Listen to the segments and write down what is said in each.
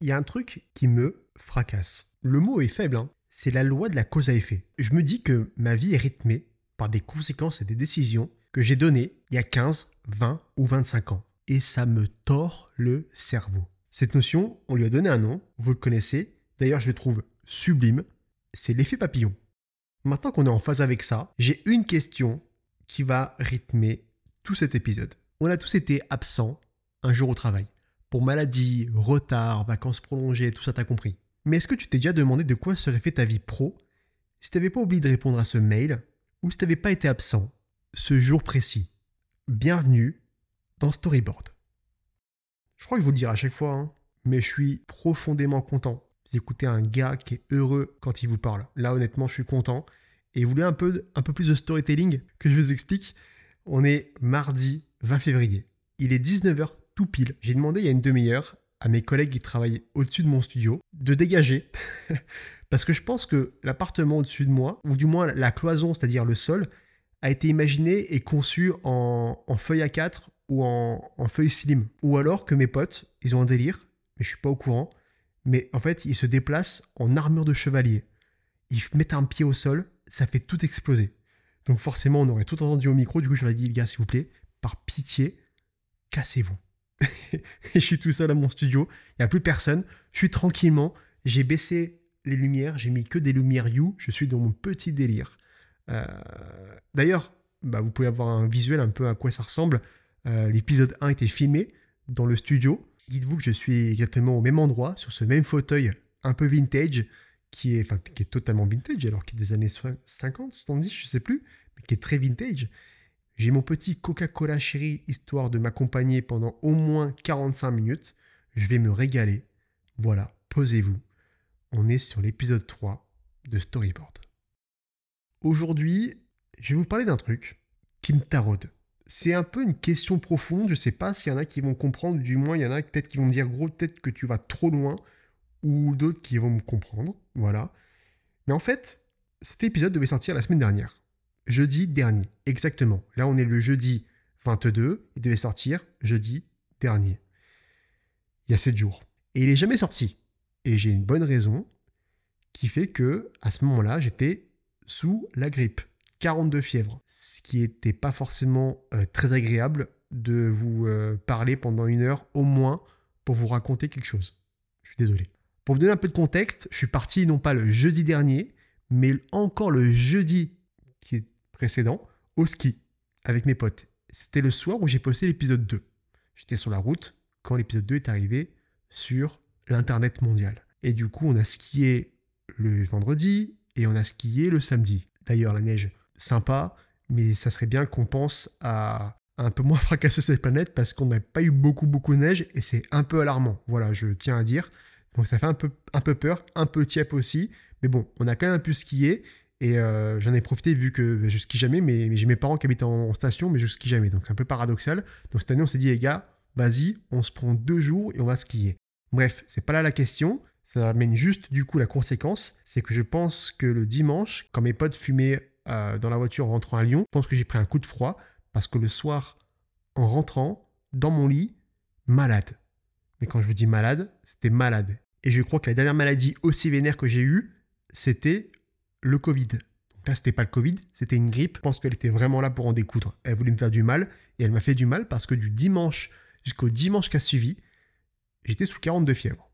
Il y a un truc qui me fracasse. Le mot est faible, hein. c'est la loi de la cause à effet. Je me dis que ma vie est rythmée par des conséquences et des décisions que j'ai données il y a 15, 20 ou 25 ans. Et ça me tord le cerveau. Cette notion, on lui a donné un nom, vous le connaissez, d'ailleurs je le trouve sublime, c'est l'effet papillon. Maintenant qu'on est en phase avec ça, j'ai une question qui va rythmer tout cet épisode. On a tous été absents un jour au travail. Pour maladie, retard, vacances prolongées, tout ça t'as compris. Mais est-ce que tu t'es déjà demandé de quoi serait fait ta vie pro si t'avais pas oublié de répondre à ce mail ou si t'avais pas été absent ce jour précis? Bienvenue dans Storyboard. Je crois que je vous le dire à chaque fois, hein, mais je suis profondément content. Vous écoutez un gars qui est heureux quand il vous parle. Là, honnêtement, je suis content. Et vous voulez un peu, un peu plus de storytelling que je vous explique? On est mardi 20 février. Il est 19h tout pile. J'ai demandé il y a une demi-heure à mes collègues qui travaillent au-dessus de mon studio de dégager. Parce que je pense que l'appartement au-dessus de moi, ou du moins la cloison, c'est-à-dire le sol, a été imaginé et conçu en, feuille A4 ou en, feuille slim. Ou alors que mes potes, ils ont un délire, mais je suis pas au courant. Mais en fait, ils se déplacent en armure de chevalier. Ils mettent un pied au sol, ça fait tout exploser. Donc forcément, on aurait tout entendu au micro. Du coup, je leur ai dit, les gars, s'il vous plaît, par pitié, cassez-vous. et je suis tout seul à mon studio, il n'y a plus personne, je suis tranquillement, j'ai baissé les lumières, j'ai mis que des lumières You, je suis dans mon petit délire. Euh, d'ailleurs, bah, vous pouvez avoir un visuel un peu à quoi ça ressemble. Euh, l'épisode 1 était filmé dans le studio. Dites-vous que je suis exactement au même endroit, sur ce même fauteuil un peu vintage, qui est, totalement vintage, alors qu'il est des années 50, 70, je sais plus, mais qui est très vintage. J'ai mon petit Coca-Cola chéri, histoire de m'accompagner pendant au moins 45 minutes. Je vais me régaler. Voilà, posez-vous. On est sur l'épisode 3 de Storyboard. Aujourd'hui, je vais vous parler d'un truc qui me taraude. C'est un peu une question profonde, je ne sais pas s'il y en a qui vont comprendre, du moins il y en a peut-être qui vont me dire gros, peut-être que tu vas trop loin, ou d'autres qui vont me comprendre, voilà. Mais en fait, cet épisode devait sortir la semaine dernière jeudi dernier. Exactement. Là, on est le jeudi 22. Il devait sortir jeudi dernier. Il y a 7 jours. Et il n'est jamais sorti. Et j'ai une bonne raison qui fait que à ce moment-là, j'étais sous la grippe. 42 fièvres. Ce qui n'était pas forcément euh, très agréable de vous euh, parler pendant une heure au moins pour vous raconter quelque chose. Je suis désolé. Pour vous donner un peu de contexte, je suis parti non pas le jeudi dernier, mais encore le jeudi précédent au ski avec mes potes. C'était le soir où j'ai posté l'épisode 2. J'étais sur la route quand l'épisode 2 est arrivé sur l'Internet mondial. Et du coup, on a skié le vendredi et on a skié le samedi. D'ailleurs, la neige, sympa, mais ça serait bien qu'on pense à un peu moins fracasser cette planète parce qu'on n'a pas eu beaucoup, beaucoup de neige et c'est un peu alarmant. Voilà, je tiens à dire. Donc ça fait un peu, un peu peur, un peu tiep aussi. Mais bon, on a quand même pu skier et euh, j'en ai profité vu que je skie jamais, mais, j'ai mes parents qui habitent en, station, mais je skie jamais. Donc c'est un peu paradoxal. Donc cette année, on s'est dit, les gars, vas-y, on se prend deux jours et on va skier. Bref, c'est pas là la question. Ça amène juste du coup la conséquence, c'est que je pense que le dimanche, quand mes potes fumaient euh, dans la voiture en rentrant à Lyon, je pense que j'ai pris un coup de froid parce que le soir, en rentrant dans mon lit, malade. Mais quand je vous dis malade, c'était malade. Et je crois que la dernière maladie aussi vénère que j'ai eue, c'était le Covid. Donc là, c'était pas le Covid, c'était une grippe. Je pense qu'elle était vraiment là pour en découdre. Elle voulait me faire du mal et elle m'a fait du mal parce que du dimanche jusqu'au dimanche qui a suivi, j'étais sous 42 fièvres.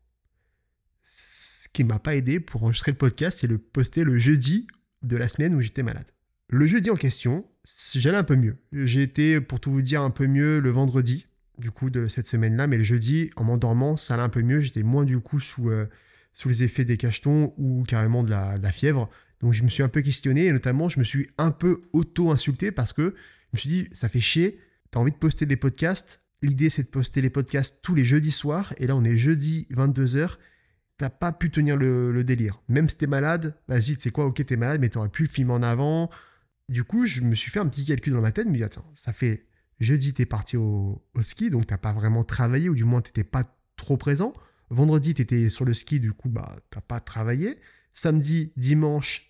Ce qui m'a pas aidé pour enregistrer le podcast et le poster le jeudi de la semaine où j'étais malade. Le jeudi en question, j'allais un peu mieux. J'ai été, pour tout vous dire, un peu mieux le vendredi, du coup, de cette semaine-là, mais le jeudi, en m'endormant, ça allait un peu mieux. J'étais moins, du coup, sous, euh, les effets des cachetons ou carrément de la fièvre. Donc je me suis un peu questionné et notamment je me suis un peu auto-insulté parce que je me suis dit, ça fait chier, t'as envie de poster des podcasts. L'idée c'est de poster les podcasts tous les jeudis soirs et là on est jeudi 22h. T'as pas pu tenir le, délire. Même si t'es malade, vas-y, tu sais quoi, ok, t'es malade, mais t'aurais pu filmer en avant. Du coup, je me suis fait un petit calcul dans ma tête, mais attends, ça fait jeudi, t'es parti au, au, ski, donc t'as pas vraiment travaillé, ou du moins t'étais pas trop présent. Vendredi, t'étais sur le ski, du coup, bah, t'as pas travaillé. Samedi, dimanche,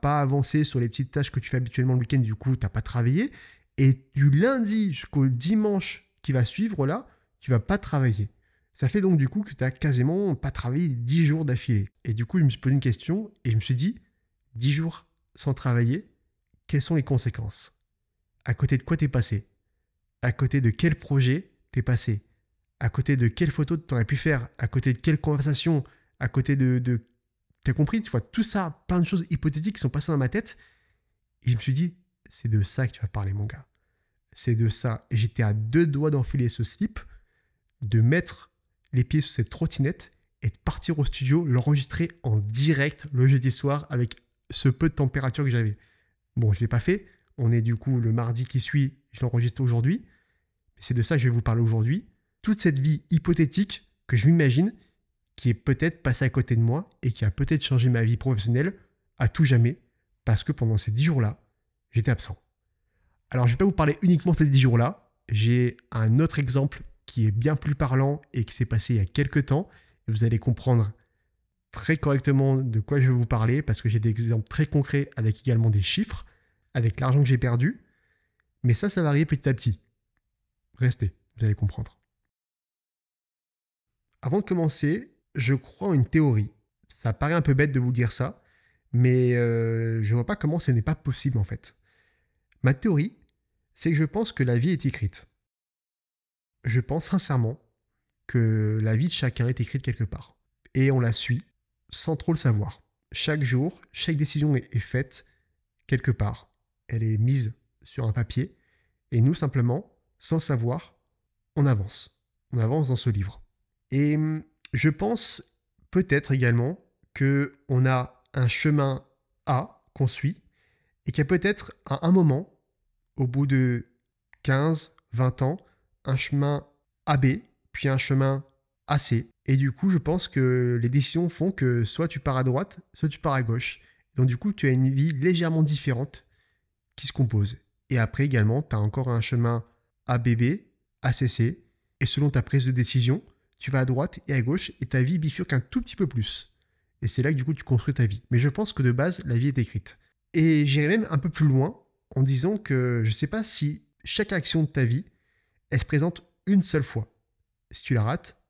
pas avancé sur les petites tâches que tu fais habituellement le week-end, du coup, t'as pas travaillé. Et du lundi jusqu'au dimanche qui va suivre, là, tu vas pas travailler. Ça fait donc du coup que tu as quasiment pas travaillé 10 jours d'affilée. Et du coup, je me suis posé une question et je me suis dit, 10 jours sans travailler, quelles sont les conséquences? À côté de quoi t'es passé? À côté de quel projet t'es passé? À côté de quelles photos t'aurais pu faire? À côté de quelle conversation? À côté de... de... T'as compris Tu vois, tout ça, plein de choses hypothétiques qui sont passées dans ma tête. Et je me suis dit, c'est de ça que tu vas parler, mon gars. C'est de ça. Et j'étais à deux doigts d'enfiler ce slip, de mettre les pieds sur cette trottinette et de partir au studio, l'enregistrer en direct le jeudi soir avec ce peu de température que j'avais. Bon, je ne l'ai pas fait. On est du coup le mardi qui suit, je l'enregistre aujourd'hui. C'est de ça que je vais vous parler aujourd'hui. Toute cette vie hypothétique que je m'imagine, qui est peut-être passée à côté de moi et qui a peut-être changé ma vie professionnelle à tout jamais, parce que pendant ces dix jours-là, j'étais absent. Alors, je ne vais pas vous parler uniquement de ces dix jours-là. J'ai un autre exemple qui est bien plus parlant et qui s'est passé il y a quelques temps. Vous allez comprendre très correctement de quoi je vais vous parler parce que j'ai des exemples très concrets avec également des chiffres, avec l'argent que j'ai perdu. Mais ça, ça va arriver petit à petit. Restez, vous allez comprendre. Avant de commencer, je crois en une théorie. Ça paraît un peu bête de vous dire ça, mais euh, je vois pas comment ce n'est pas possible en fait. Ma théorie, c'est que je pense que la vie est écrite. Je pense sincèrement que la vie de chacun est écrite quelque part. Et on la suit sans trop le savoir. Chaque jour, chaque décision est, faite quelque part. Elle est mise sur un papier. Et nous, simplement, sans le savoir, on avance. On avance dans ce livre. Et hum, je pense peut-être également que on a un chemin A qu'on suit et qu'il y a peut-être à un moment, au bout de 15, 20 ans, un chemin AB, puis un chemin AC. Et du coup, je pense que les décisions font que soit tu pars à droite, soit tu pars à gauche. Donc du coup, tu as une vie légèrement différente qui se compose. Et après également, tu as encore un chemin ABB, ACC. Et selon ta prise de décision, tu vas à droite et à gauche et ta vie bifurque un tout petit peu plus. Et c'est là que du coup tu construis ta vie. Mais je pense que de base, la vie est écrite. Et j'irai même un peu plus loin en disant que je ne sais pas si chaque action de ta vie, elle se présente une seule fois. Si tu la rates,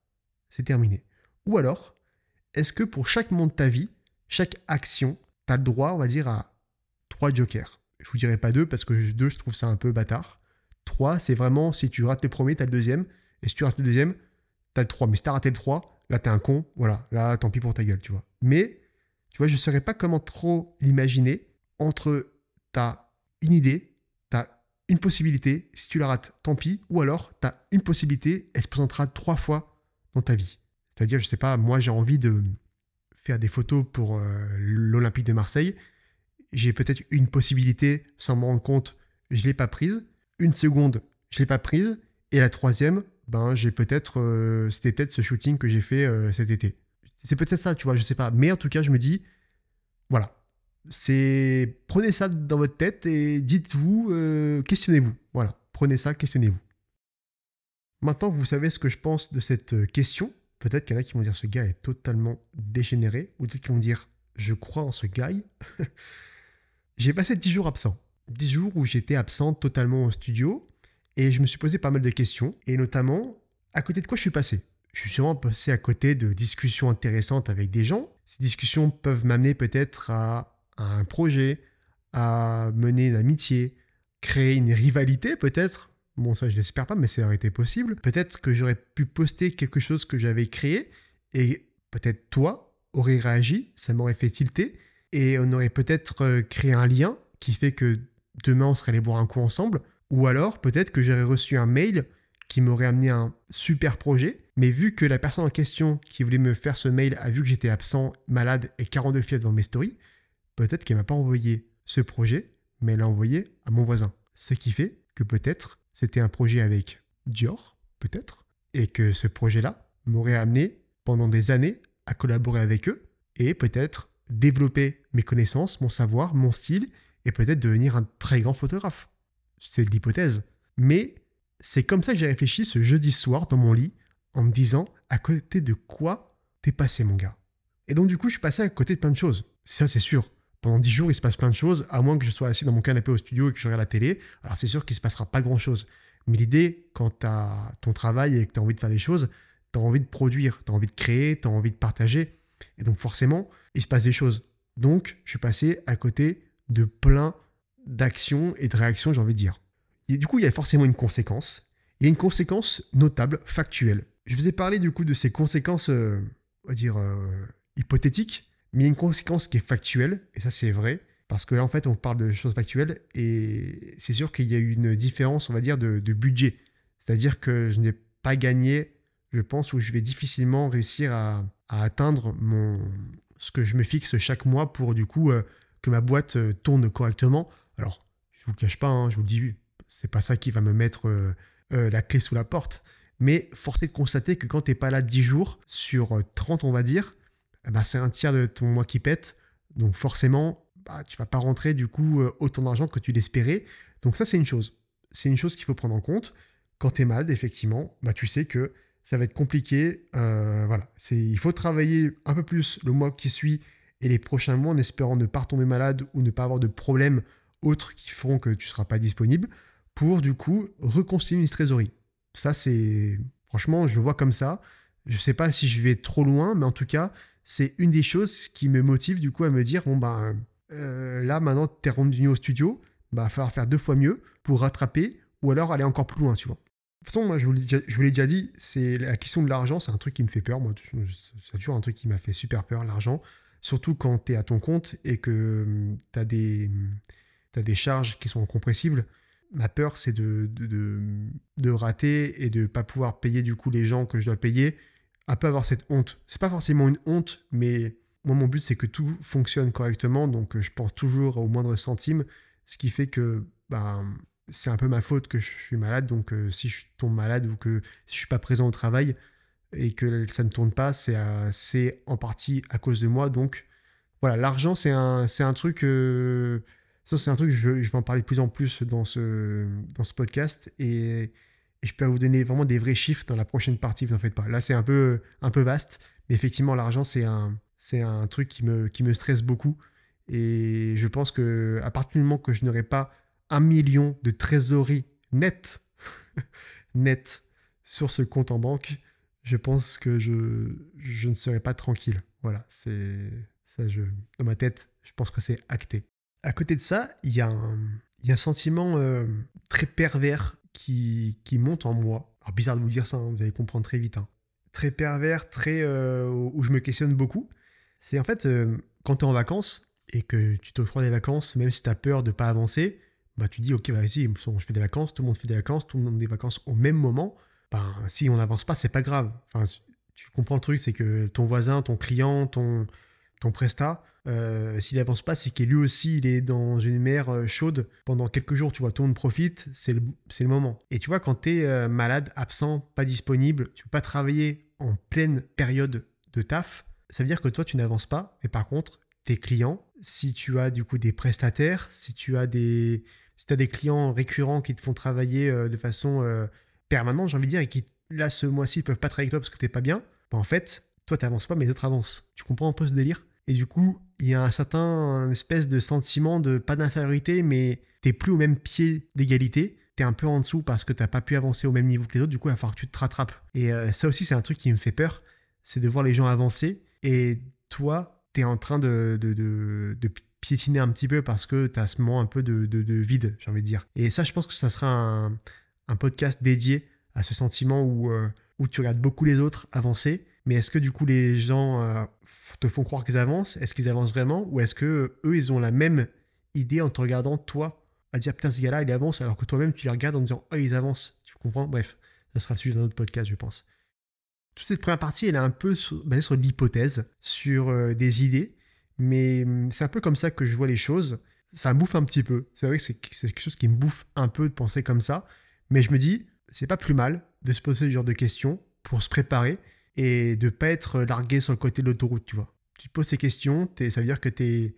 c'est terminé. Ou alors, est-ce que pour chaque moment de ta vie, chaque action, tu as le droit, on va dire, à trois jokers? Je vous dirai pas deux parce que deux, je trouve ça un peu bâtard. Trois, c'est vraiment si tu rates le premier, tu as le deuxième. Et si tu rates le deuxième, tu as le trois. Mais si tu as raté le 3, là, tu es un con. Voilà, là, tant pis pour ta gueule, tu vois. Mais, tu vois, je ne saurais pas comment trop l'imaginer entre tu as une idée, tu as une possibilité, si tu la rates, tant pis, ou alors tu as une possibilité, elle se présentera trois fois dans ta vie. C'est-à-dire, je sais pas, moi j'ai envie de faire des photos pour euh, l'Olympique de Marseille, j'ai peut-être une possibilité, sans me rendre compte, je ne l'ai pas prise, une seconde, je ne l'ai pas prise, et la troisième, ben j'ai peut-être, euh, c'était peut-être ce shooting que j'ai fait euh, cet été. C'est peut-être ça, tu vois, je sais pas. Mais en tout cas, je me dis, voilà, c'est prenez ça dans votre tête et dites-vous, euh, questionnez-vous. Voilà, prenez ça, questionnez-vous. Maintenant vous savez ce que je pense de cette question, peut-être qu'il y en a qui vont dire ce gars est totalement dégénéré, ou d'autres qui vont dire je crois en ce gars. j'ai passé 10 jours absent. 10 jours où j'étais absent totalement au studio et je me suis posé pas mal de questions et notamment à côté de quoi je suis passé? Je suis sûrement passé à côté de discussions intéressantes avec des gens. Ces discussions peuvent m'amener peut-être à un projet, à mener une amitié, créer une rivalité peut-être. Bon, ça je l'espère pas, mais ça aurait été possible. Peut-être que j'aurais pu poster quelque chose que j'avais créé et peut-être toi aurais réagi, ça m'aurait fait tilter et on aurait peut-être euh, créé un lien qui fait que demain on serait allé boire un coup ensemble. Ou alors peut-être que j'aurais reçu un mail qui m'aurait amené un super projet, mais vu que la personne en question qui voulait me faire ce mail a vu que j'étais absent, malade et 42 fièvres dans mes stories, peut-être qu'elle m'a pas envoyé ce projet, mais elle l'a envoyé à mon voisin. Ce qui fait que peut-être c'était un projet avec Dior, peut-être, et que ce projet-là m'aurait amené pendant des années à collaborer avec eux et peut-être développer mes connaissances, mon savoir, mon style et peut-être devenir un très grand photographe. C'est de l'hypothèse. Mais c'est comme ça que j'ai réfléchi ce jeudi soir dans mon lit en me disant à côté de quoi t'es passé mon gars? Et donc du coup je suis passé à côté de plein de choses. Ça c'est sûr pendant 10 jours, il se passe plein de choses, à moins que je sois assis dans mon canapé au studio et que je regarde la télé. Alors c'est sûr qu'il se passera pas grand-chose. Mais l'idée, quand tu as ton travail et que tu as envie de faire des choses, tu as envie de produire, tu as envie de créer, tu as envie de partager. Et donc forcément, il se passe des choses. Donc, je suis passé à côté de plein d'actions et de réactions, j'ai envie de dire. Du coup, il y a forcément une conséquence. Il y a une conséquence notable, factuelle. Je vous ai parlé du coup de ces conséquences, euh, on va dire, euh, hypothétiques, mais il y a une conséquence qui est factuelle, et ça c'est vrai, parce que là en fait on parle de choses factuelles, et c'est sûr qu'il y a eu une différence, on va dire, de, budget. C'est-à-dire que je n'ai pas gagné, je pense, ou je vais difficilement réussir à, atteindre mon, ce que je me fixe chaque mois pour du coup euh, que ma boîte tourne correctement. Alors, je vous le cache pas, hein, je vous le dis, c'est pas ça qui va me mettre la clé sous la porte. Mais force est de constater que quand tu n'es pas là 10 jours, sur 30 on va dire, eh ben, c'est un tiers de ton mois qui pète. Donc forcément, bah, tu vas pas rentrer du coup euh, autant d'argent que tu l'espérais. Donc ça c'est une chose. C'est une chose qu'il faut prendre en compte. Quand tu es malade, effectivement, bah, tu sais que ça va être compliqué. Euh, voilà, il faut travailler un peu plus le mois qui suit et les prochains mois en espérant ne pas tomber malade ou ne pas avoir de problèmes autres qui feront que tu ne seras pas disponible pour du coup reconstituer une trésorerie. Ça, c'est. Franchement, je le vois comme ça. Je ne sais pas si je vais trop loin, mais en tout cas, c'est une des choses qui me motive du coup à me dire bon, ben euh, là, maintenant, tu es rendu au studio, bah, il va falloir faire deux fois mieux pour rattraper ou alors aller encore plus loin, tu vois. De toute façon, moi, je vous l'ai déjà dit, c'est la question de l'argent, c'est un truc qui me fait peur. Moi, c'est toujours un truc qui m'a fait super peur, l'argent. Surtout quand tu es à ton compte et que hum, tu as, as, des charges qui sont incompressibles ma peur, c'est de, de, rater et de pas pouvoir payer du coup les gens que je dois payer. Un peu avoir cette honte. C'est pas forcément une honte, mais moi, mon but, c'est que tout fonctionne correctement. Donc, euh, je pense toujours au moindre centime. Ce qui fait que ben, c'est un peu ma faute que je suis malade. Donc, euh, si je tombe malade ou que si je suis pas présent au travail et que ça ne tourne pas, c'est en partie à cause de moi. Donc, voilà, l'argent, c'est un, un truc. Euh, ça, c'est un truc, je, je, vais en parler de plus en plus dans ce, dans ce podcast et, je peux vous donner vraiment des vrais chiffres dans la prochaine partie, vous n'en faites pas. Là, c'est un peu, un peu vaste, mais effectivement, l'argent, c'est un, c'est un truc qui me, qui me stresse beaucoup. Et je pense que à partir du moment que je n'aurai pas un million de trésorerie net sur ce compte en banque, je pense que je, je ne serai pas tranquille. Voilà, c'est ça, je, dans ma tête, je pense que c'est acté. À côté de ça, il y, a un sentiment euh, très pervers qui, monte en moi. Alors bizarre de vous dire ça, hein, vous allez comprendre très vite. Hein. Très pervers, très euh, où je me questionne beaucoup. C'est en fait euh, quand tu es en vacances et que tu t'offres des vacances, même si tu as peur de pas avancer, bah tu dis ok bah vas-y, je fais des vacances, tout le monde fait des vacances, tout le monde fait des vacances au même moment. Ben, si on n'avance pas, c'est pas grave. Enfin, tu comprends le truc, c'est que ton voisin, ton client, ton, ton prestat, euh, s'il avance pas, c'est que lui aussi, il est dans une mer euh, chaude pendant quelques jours. Tu vois, tout le monde profite, c'est le, moment. Et tu vois, quand tu es euh, malade, absent, pas disponible, tu peux pas travailler en pleine période de taf, ça veut dire que toi, tu n'avances pas. Mais par contre, tes clients, si tu as du coup des prestataires, si tu as des, si des clients récurrents qui te font travailler de façon permanente, j'ai envie de dire, et qui, là, ce mois-ci, ne peuvent pas travailler avec toi parce que tu n'es pas bien, bah, en fait, toi, tu n'avances pas, mais les autres avancent. Tu comprends un peu ce délire? Et du coup, il y a un certain espèce de sentiment de pas d'infériorité, mais t'es plus au même pied d'égalité. T'es un peu en dessous parce que t'as pas pu avancer au même niveau que les autres. Du coup, il va falloir que tu te rattrapes. Et euh, ça aussi, c'est un truc qui me fait peur. C'est de voir les gens avancer. Et toi, t'es en train de, de, piétiner un petit peu parce que t'as ce moment un peu de, vide, j'ai envie de dire. Et ça, je pense que ça sera un, podcast dédié à ce sentiment euh, où tu regardes beaucoup les autres avancer mais est-ce que du coup les gens euh, te font croire qu'ils avancent? Est-ce qu'ils avancent vraiment? Ou est-ce que eux ils ont la même idée en te regardant toi à dire putain ce gars-là il avance alors que toi-même tu les regardes en disant oh ils avancent Tu comprends? Bref, ça sera le sujet d'un autre podcast je pense. Toute cette première partie elle est un peu basée sur l'hypothèse, sur euh, des idées, mais hum, c'est un peu comme ça que je vois les choses. Ça me bouffe un petit peu. C'est vrai que c'est quelque chose qui me bouffe un peu de penser comme ça, mais je me dis c'est pas plus mal de se poser ce genre de questions pour se préparer et de pas être largué sur le côté de l'autoroute, tu vois. Tu te poses ces questions, ça veut dire que tu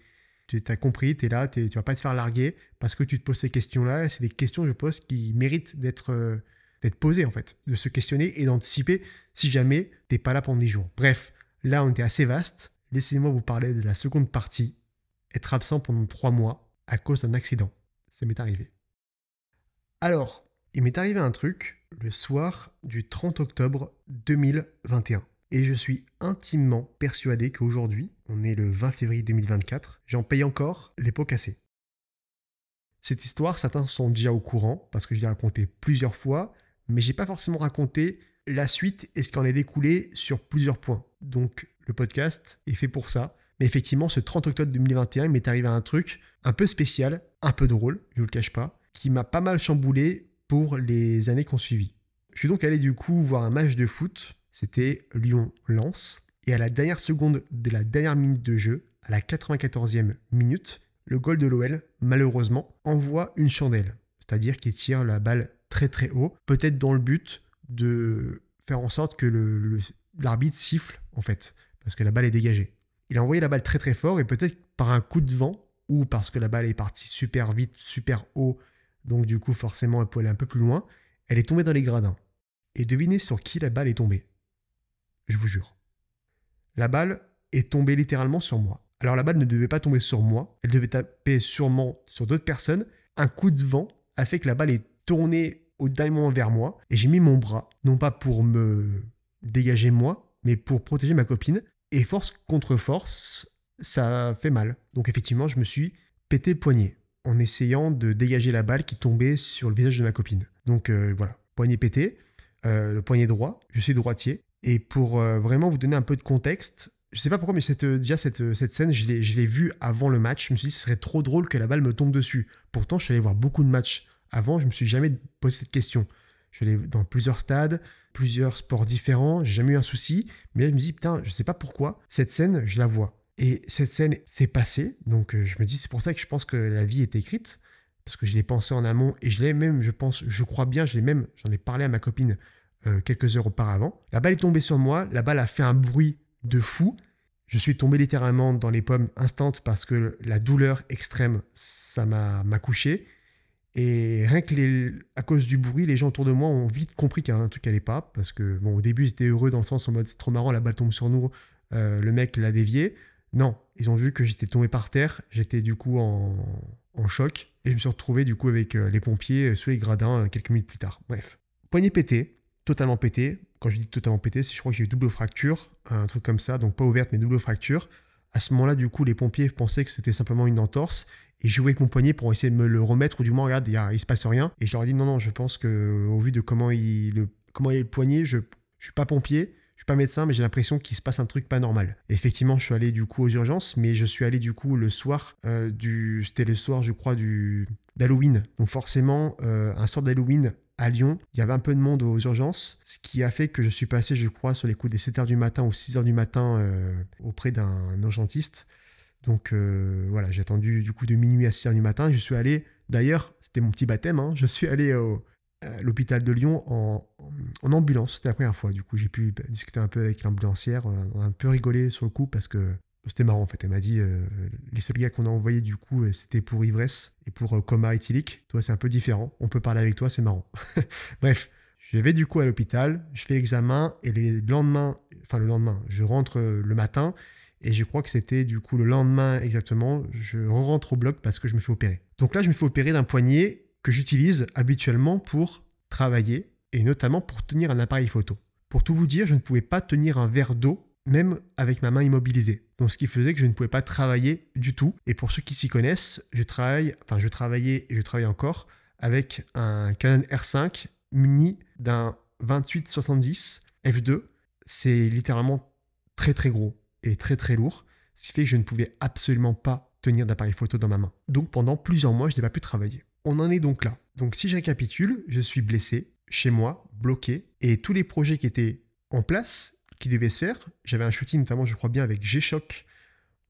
as compris, tu es là, tu vas pas te faire larguer parce que tu te poses ces questions-là. C'est des questions, je pense, qui méritent d'être euh, d'être posées, en fait, de se questionner et d'anticiper si jamais t'es pas là pendant 10 jours. Bref, là, on était assez vaste. Laissez-moi vous parler de la seconde partie, être absent pendant 3 mois à cause d'un accident. Ça m'est arrivé. Alors, il m'est arrivé un truc le soir du 30 octobre 2021. Et je suis intimement persuadé qu'aujourd'hui, on est le 20 février 2024, j'en paye encore les pots cassés. Cette histoire, certains sont déjà au courant, parce que je l'ai raconté plusieurs fois, mais j'ai pas forcément raconté la suite et ce qui en est découlé sur plusieurs points. Donc le podcast est fait pour ça. Mais effectivement, ce 30 octobre 2021, il m'est arrivé un truc un peu spécial, un peu drôle, je vous le cache pas, qui m'a pas mal chamboulé pour les années qui ont suivi. Je suis donc allé du coup voir un match de foot, c'était Lyon-Lens, et à la dernière seconde de la dernière minute de jeu, à la 94e minute, le goal de l'OL, malheureusement, envoie une chandelle, c'est-à-dire qu'il tire la balle très très haut, peut-être dans le but de faire en sorte que l'arbitre siffle en fait, parce que la balle est dégagée. Il a envoyé la balle très très fort et peut-être par un coup de vent ou parce que la balle est partie super vite, super haut, donc du coup forcément elle aller un peu plus loin, elle est tombée dans les gradins. Et devinez sur qui la balle est tombée. Je vous jure. La balle est tombée littéralement sur moi. Alors la balle ne devait pas tomber sur moi, elle devait taper sûrement sur d'autres personnes. Un coup de vent a fait que la balle est tournée au dernier moment vers moi et j'ai mis mon bras, non pas pour me dégager moi, mais pour protéger ma copine. Et force contre force, ça fait mal. Donc effectivement, je me suis pété le poignet en essayant de dégager la balle qui tombait sur le visage de ma copine. Donc euh, voilà, poignet pété, euh, le poignet droit, je suis droitier. Et pour euh, vraiment vous donner un peu de contexte, je sais pas pourquoi, mais déjà cette, scène, je l'ai vue avant le match. Je me suis dit, ce serait trop drôle que la balle me tombe dessus. Pourtant, je suis allé voir beaucoup de matchs avant, je me suis jamais posé cette question. Je suis allé dans plusieurs stades, plusieurs sports différents, j'ai jamais eu un souci, mais je me dis, putain, je sais pas pourquoi, cette scène, je la vois. Et cette scène s'est passée, donc euh, je me dis, c'est pour ça que je pense que la vie est écrite, parce que je l'ai pensé en amont, et je l'ai même, je pense, je crois bien, je l'ai même, j'en ai parlé à ma copine euh, quelques heures auparavant. La balle est tombée sur moi, la balle a fait un bruit de fou, je suis tombé littéralement dans les pommes instantes parce que la douleur extrême, ça m'a couché. Et rien que les, à cause du bruit, les gens autour de moi ont vite compris qu'il y avait un truc qui allait pas. Parce que, bon, au début, ils étaient heureux dans le sens en mode c'est trop marrant, la balle tombe sur nous, euh, le mec l'a dévié. Non, ils ont vu que j'étais tombé par terre, j'étais du coup en, choc. Et je me suis retrouvé du coup avec euh, les pompiers euh, sous les gradins quelques minutes plus tard. Bref. Poignet pété, totalement pété. Quand je dis totalement pété, c'est je crois que j'ai eu double fracture, un truc comme ça, donc pas ouverte mais double fracture. À ce moment-là, du coup, les pompiers pensaient que c'était simplement une entorse et jouer avec mon poignet pour essayer de me le remettre ou du moins regarde il, il se passe rien et je leur ai dit non non je pense que au vu de comment il le, comment il est le poignet je je suis pas pompier suis pas médecin mais j'ai l'impression qu'il se passe un truc pas normal effectivement je suis allé du coup aux urgences mais je suis allé du coup le soir euh, du c'était le soir je crois du d'Halloween donc forcément euh, un soir d'Halloween à Lyon, il y avait un peu de monde aux urgences, ce qui a fait que je suis passé, je crois, sur les coups des 7h du matin ou 6h du matin euh, auprès d'un urgentiste. Donc voilà, j'ai attendu du coup de minuit à 6 h du matin. Je suis allé, d'ailleurs, c'était mon petit baptême, hein, je suis allé à l'hôpital de Lyon en, ambulance. C'était la première fois. Du coup, j'ai pu discuter un peu avec l'ambulancière. On a un peu rigolé sur le coup parce que c'était marrant en fait. Elle m'a dit euh, les seuls gars qu'on a envoyés du coup, euh, c'était pour ivresse et pour coma éthylique. Toi, c'est un peu différent. On peut parler avec toi, c'est marrant. Bref, je vais du coup à l'hôpital, je fais l'examen et le lendemain, enfin le lendemain, je rentre le matin et je crois que c'était du coup le lendemain exactement, je rentre au bloc parce que je me fais opérer. Donc là, je me fais opérer d'un poignet que j'utilise habituellement pour travailler et notamment pour tenir un appareil photo. Pour tout vous dire, je ne pouvais pas tenir un verre d'eau même avec ma main immobilisée. Donc ce qui faisait que je ne pouvais pas travailler du tout. Et pour ceux qui s'y connaissent, je travaille, enfin je travaillais et je travaille encore avec un Canon R5 muni d'un 2870 f2. C'est littéralement très très gros et très très lourd, ce qui fait que je ne pouvais absolument pas tenir d'appareil photo dans ma main. Donc pendant plusieurs mois, je n'ai pas pu travailler. On en est donc là. Donc si je récapitule, je suis blessé, chez moi, bloqué, et tous les projets qui étaient en place, qui devaient se faire, j'avais un shooting notamment, je crois bien, avec G-Shock.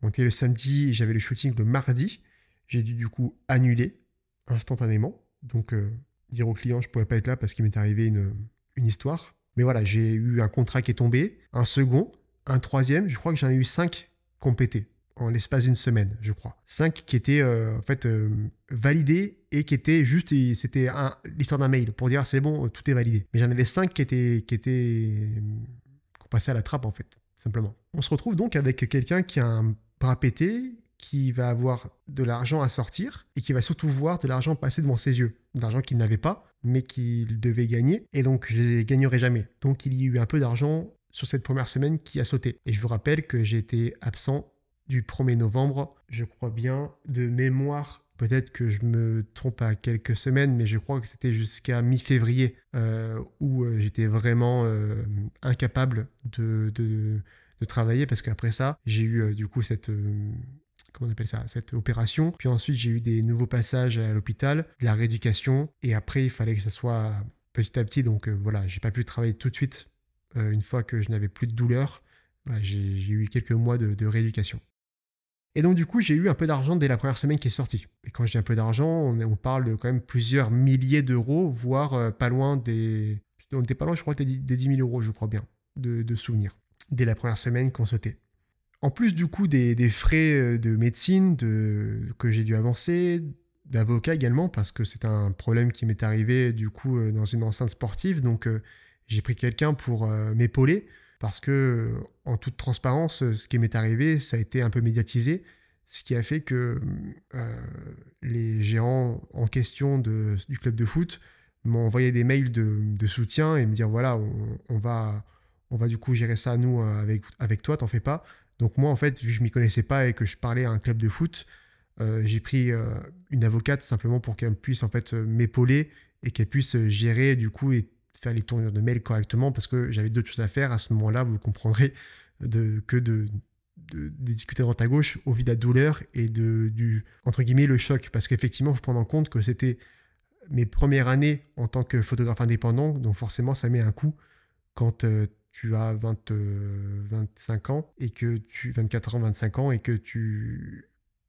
On était le samedi, j'avais le shooting le mardi. J'ai dû du coup annuler instantanément. Donc euh, dire au client, je ne pourrais pas être là parce qu'il m'est arrivé une, une histoire. Mais voilà, j'ai eu un contrat qui est tombé, un second, un troisième, je crois que j'en ai eu cinq complétés en l'espace d'une semaine, je crois. Cinq qui étaient euh, en fait euh, validés et qui étaient juste, c'était l'histoire d'un mail pour dire c'est bon, tout est validé. Mais j'en avais cinq qui étaient, qui étaient qu'on passait à la trappe en fait, simplement. On se retrouve donc avec quelqu'un qui a un bras pété, qui va avoir de l'argent à sortir et qui va surtout voir de l'argent passer devant ses yeux. De l'argent qu'il n'avait pas, mais qu'il devait gagner. Et donc, je ne gagnerai jamais. Donc, il y a eu un peu d'argent sur cette première semaine qui a sauté. Et je vous rappelle que j'ai été absent du 1er novembre, je crois bien, de mémoire. Peut-être que je me trompe à quelques semaines, mais je crois que c'était jusqu'à mi-février euh, où euh, j'étais vraiment euh, incapable de, de, travailler parce qu'après ça, j'ai eu du coup cette comment on appelle ça, cette opération. Puis ensuite, j'ai eu des nouveaux passages à l'hôpital, de la rééducation. Et après, il fallait que ça soit petit à petit. Donc voilà, j'ai pas pu travailler tout de suite une fois que je n'avais plus de douleur. j'ai eu quelques mois de rééducation. Et donc, du coup, j'ai eu un peu d'argent dès la première semaine qui est sortie. Et quand je dis un peu d'argent, on, parle de quand même plusieurs milliers d'euros, voire euh, pas loin des. On n'était pas loin, je crois, des, 10 000 euros, je crois bien, de, souvenirs, dès la première semaine qu'on sautait. En plus, du coup, des, frais euh, de médecine de, que j'ai dû avancer, d'avocat également, parce que c'est un problème qui m'est arrivé, du coup, euh, dans une enceinte sportive. Donc, j'ai pris quelqu'un pour m'épauler parce que, en toute transparence, ce qui m'est arrivé, ça a été un peu médiatisé, ce qui a fait que euh, les gérants en question du club de foot m'ont envoyé des mails de, soutien et me dire voilà, on, va, on va du coup gérer ça nous avec, avec toi, t'en fais pas. Donc moi, en fait, vu que je m'y connaissais pas et que je parlais à un club de foot, euh, j'ai pris euh, une avocate simplement pour qu'elle puisse en fait m'épauler et qu'elle puisse gérer du coup faire les tournures de mail correctement parce que j'avais d'autres choses à faire. À ce moment-là, vous comprendrez que de, de, discuter droite à gauche au vu de la douleur et de, du, entre guillemets, le choc. Parce qu'effectivement, il faut prendre en compte que c'était mes premières années en tant que photographe indépendant, donc forcément, ça met un coup quand euh, tu as 20, 25 ans et que tu 24 ans, 25 ans et que tu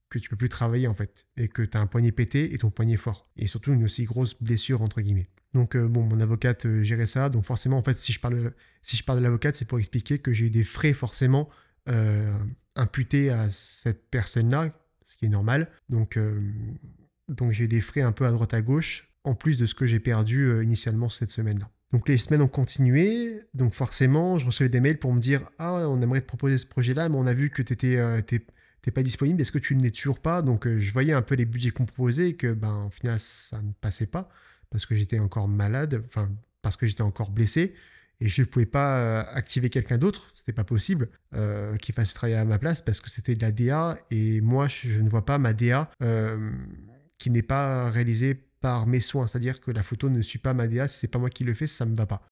que tu peux plus travailler en fait et que tu as un poignet pété et ton poignet fort et surtout une aussi grosse blessure entre guillemets. Donc, euh, bon, mon avocate euh, gérait ça. Donc, forcément, en fait, si je parle de, l'avocate, c'est pour expliquer que j'ai eu des frais forcément euh, imputés à cette personne-là, ce qui est normal. Donc, donc j'ai eu des frais un peu à droite à gauche, en plus de ce que j'ai perdu initialement cette semaine-là. Donc, les semaines ont continué. Donc, forcément, je recevais des mails pour me dire Ah, on aimerait te proposer ce projet-là, mais on a vu que tu n'étais pas disponible, est-ce que tu n'es toujours pas? Donc je voyais un peu les budgets qu'on proposait et que ben, au final ça ne passait pas parce que j'étais encore malade, enfin parce que j'étais encore blessé et je ne pouvais pas euh, activer quelqu'un d'autre, c'était pas possible, euh, qui fasse travailler à ma place parce que c'était de la DA et moi je ne vois pas ma DA euh, qui n'est pas réalisée par mes soins, c'est-à-dire que la photo ne suit pas ma DA, si c'est pas moi qui le fais, ça me va pas.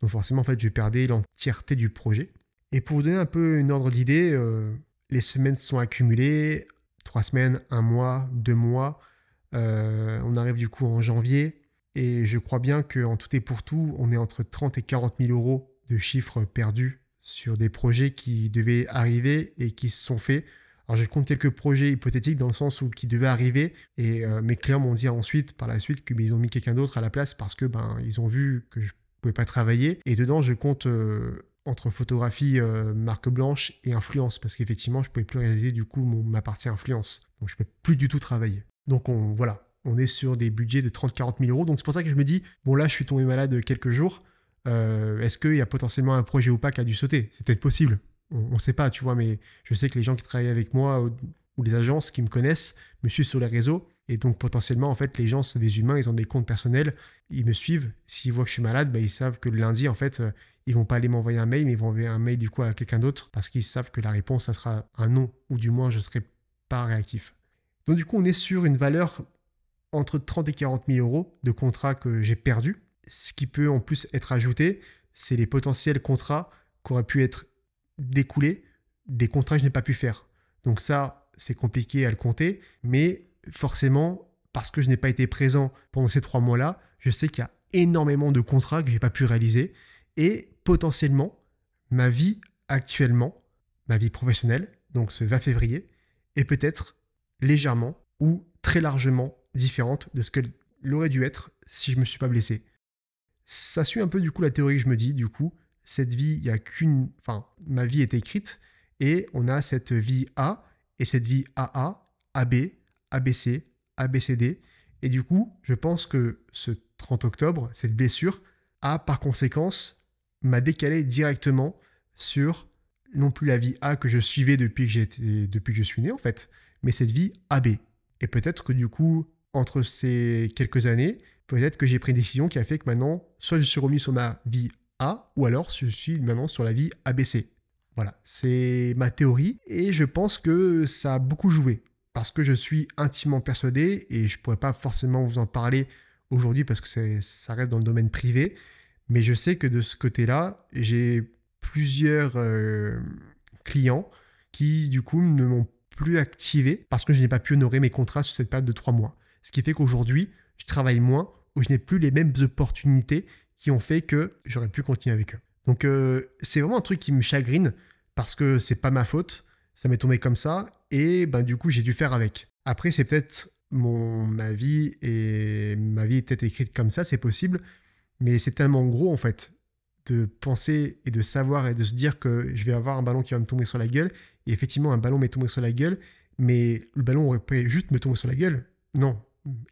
Donc forcément en fait je perdais l'entièreté du projet. Et pour vous donner un peu une ordre d'idée, les semaines se sont accumulées, trois semaines, un mois, deux mois. on arrive du coup en janvier. Et je crois bien qu'en tout et pour tout, on est entre 30 et 40 000 euros de chiffres perdus sur des projets qui devaient arriver et qui se sont faits. Alors je compte quelques projets hypothétiques dans le sens où qui devaient arriver et euh, mes clients m'ont dit ensuite, par la suite, qu'ils ont mis quelqu'un d'autre à la place parce que ben ils ont vu que je pouvais pas travailler. Et dedans, je compte euh, entre photographie euh, marque blanche et influence parce qu'effectivement, je pouvais plus réaliser du coup mon, ma partie influence. Donc je peux plus du tout travailler. Donc on voilà, on est sur des budgets de 30-40 000 euros. Donc c'est pour ça que je me dis, bon là je suis tombé malade quelques jours, euh, est-ce qu'il y a potentiellement un projet ou pas qui a dû sauter? C'est peut-être possible, on ne sait pas, tu vois, mais je sais que les gens qui travaillent avec moi ou, les agences qui me connaissent me suivent sur les réseaux. Et donc potentiellement, en fait, les gens, sont des humains, ils ont des comptes personnels, ils me suivent. S'ils voient que je suis malade, bah, ils savent que le lundi, en fait, euh, ils vont pas aller m'envoyer un mail, mais ils vont envoyer un mail du coup à quelqu'un d'autre parce qu'ils savent que la réponse, ça sera un non, ou du moins je serai pas réactif. Donc du coup, on est sur une valeur entre 30 et 40 000 euros de contrats que j'ai perdus. Ce qui peut en plus être ajouté, c'est les potentiels contrats qui auraient pu être découlés, des contrats que je n'ai pas pu faire. Donc ça, c'est compliqué à le compter, mais forcément, parce que je n'ai pas été présent pendant ces trois mois-là, je sais qu'il y a énormément de contrats que je n'ai pas pu réaliser. Et potentiellement, ma vie actuellement, ma vie professionnelle, donc ce 20 février, est peut-être légèrement ou très largement différente de ce qu'elle aurait dû être si je me suis pas blessé. Ça suit un peu du coup la théorie que je me dis, du coup, cette vie, il y a qu'une. Enfin, ma vie est écrite et on a cette vie A et cette vie AA, AB, ABC, ABCD. Et du coup, je pense que ce 30 octobre, cette blessure, a par conséquence m'a décalé directement sur non plus la vie A que je suivais depuis que, depuis que je suis né en fait, mais cette vie AB. Et peut-être que du coup, entre ces quelques années, peut-être que j'ai pris une décision qui a fait que maintenant, soit je suis remis sur ma vie A, ou alors je suis maintenant sur la vie ABC. Voilà, c'est ma théorie, et je pense que ça a beaucoup joué, parce que je suis intimement persuadé, et je ne pourrais pas forcément vous en parler aujourd'hui parce que ça reste dans le domaine privé, mais je sais que de ce côté-là, j'ai plusieurs euh, clients qui du coup ne m'ont plus activé parce que je n'ai pas pu honorer mes contrats sur cette période de trois mois. Ce qui fait qu'aujourd'hui, je travaille moins ou je n'ai plus les mêmes opportunités qui ont fait que j'aurais pu continuer avec eux. Donc euh, c'est vraiment un truc qui me chagrine parce que c'est pas ma faute, ça m'est tombé comme ça et ben du coup j'ai dû faire avec. Après c'est peut-être mon ma vie et ma vie est peut-être écrite comme ça, c'est possible, mais c'est tellement gros en fait de penser et de savoir et de se dire que je vais avoir un ballon qui va me tomber sur la gueule. Et effectivement, un ballon m'est tombé sur la gueule, mais le ballon aurait pu juste me tomber sur la gueule. Non,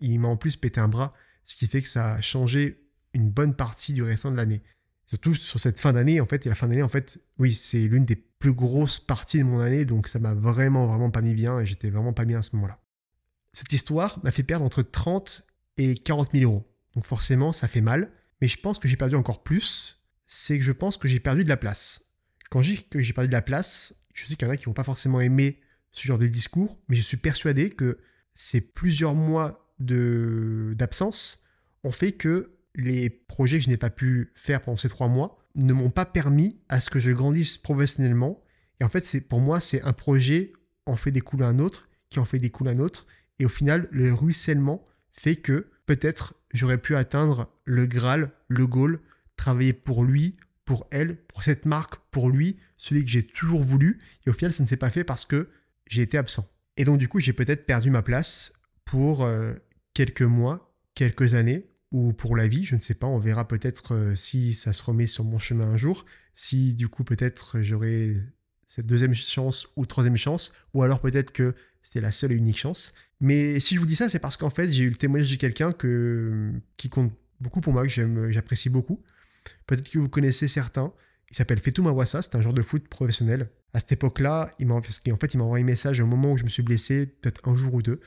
il m'a en plus pété un bras, ce qui fait que ça a changé une bonne partie du restant de l'année. Surtout sur cette fin d'année, en fait, et la fin d'année, en fait, oui, c'est l'une des plus grosses parties de mon année, donc ça m'a vraiment, vraiment pas mis bien, et j'étais vraiment pas bien à ce moment-là. Cette histoire m'a fait perdre entre 30 et 40 000 euros. Donc forcément, ça fait mal, mais je pense que j'ai perdu encore plus, c'est que je pense que j'ai perdu de la place. Quand je dis que j'ai perdu de la place, je sais qu'il y en a qui vont pas forcément aimer ce genre de discours, mais je suis persuadé que ces plusieurs mois d'absence ont fait que les projets que je n'ai pas pu faire pendant ces trois mois ne m'ont pas permis à ce que je grandisse professionnellement. Et en fait, c'est pour moi, c'est un projet en fait découler un autre, qui en fait découler un autre. Et au final, le ruissellement fait que peut-être j'aurais pu atteindre le Graal, le goal, travailler pour lui, pour elle, pour cette marque, pour lui, celui que j'ai toujours voulu. Et au final, ça ne s'est pas fait parce que j'ai été absent. Et donc, du coup, j'ai peut-être perdu ma place pour euh, quelques mois, quelques années, ou pour la vie, je ne sais pas. On verra peut-être euh, si ça se remet sur mon chemin un jour, si du coup, peut-être j'aurai cette deuxième chance ou troisième chance, ou alors peut-être que c'était la seule et unique chance. Mais si je vous dis ça, c'est parce qu'en fait, j'ai eu le témoignage de quelqu'un que, qui compte beaucoup pour moi, que j'apprécie beaucoup. Peut-être que vous connaissez certains. Il s'appelle Fetou Mawassa, c'est un joueur de foot professionnel. À cette époque-là, en fait, il m'a envoyé un message au moment où je me suis blessé, peut-être un jour ou deux.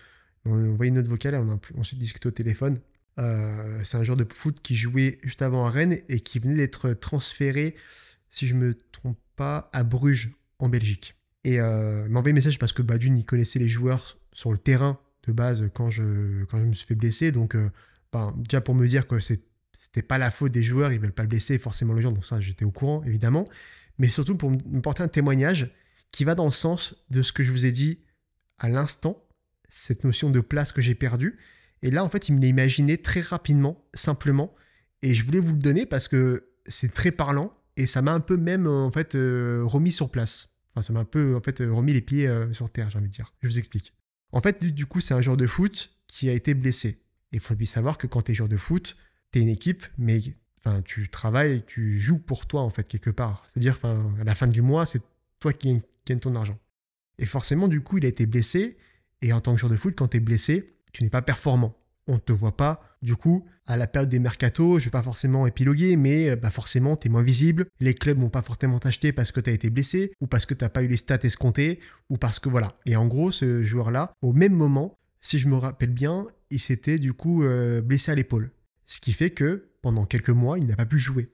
On a envoyé une note vocale on a ensuite discuté au téléphone. Euh, c'est un joueur de foot qui jouait juste avant à Rennes et qui venait d'être transféré, si je me trompe pas, à Bruges, en Belgique. Et euh, il m'a envoyé un message parce que bah, il connaissait les joueurs sur le terrain de base quand je, quand je me suis fait blesser. Donc, euh, bah, déjà pour me dire que c'était pas la faute des joueurs, ils veulent pas le blesser, forcément le genre, donc ça j'étais au courant évidemment, mais surtout pour me porter un témoignage qui va dans le sens de ce que je vous ai dit à l'instant, cette notion de place que j'ai perdue. Et là en fait il me l'a imaginé très rapidement, simplement, et je voulais vous le donner parce que c'est très parlant et ça m'a un peu même en fait euh, remis sur place. Enfin ça m'a un peu en fait remis les pieds euh, sur terre, j'ai envie de dire. Je vous explique. En fait du coup c'est un joueur de foot qui a été blessé. Il faut bien savoir que quand tu es joueur de foot, une équipe, mais enfin, tu travailles, tu joues pour toi, en fait, quelque part. C'est-à-dire, enfin, à la fin du mois, c'est toi qui gagnes ton argent. Et forcément, du coup, il a été blessé. Et en tant que joueur de foot, quand tu es blessé, tu n'es pas performant. On ne te voit pas. Du coup, à la période des mercatos, je ne vais pas forcément épiloguer, mais bah forcément, tu es moins visible. Les clubs vont pas forcément t'acheter parce que tu as été blessé, ou parce que tu n'as pas eu les stats escomptés, ou parce que voilà. Et en gros, ce joueur-là, au même moment, si je me rappelle bien, il s'était du coup euh, blessé à l'épaule. Ce qui fait que pendant quelques mois, il n'a pas pu jouer.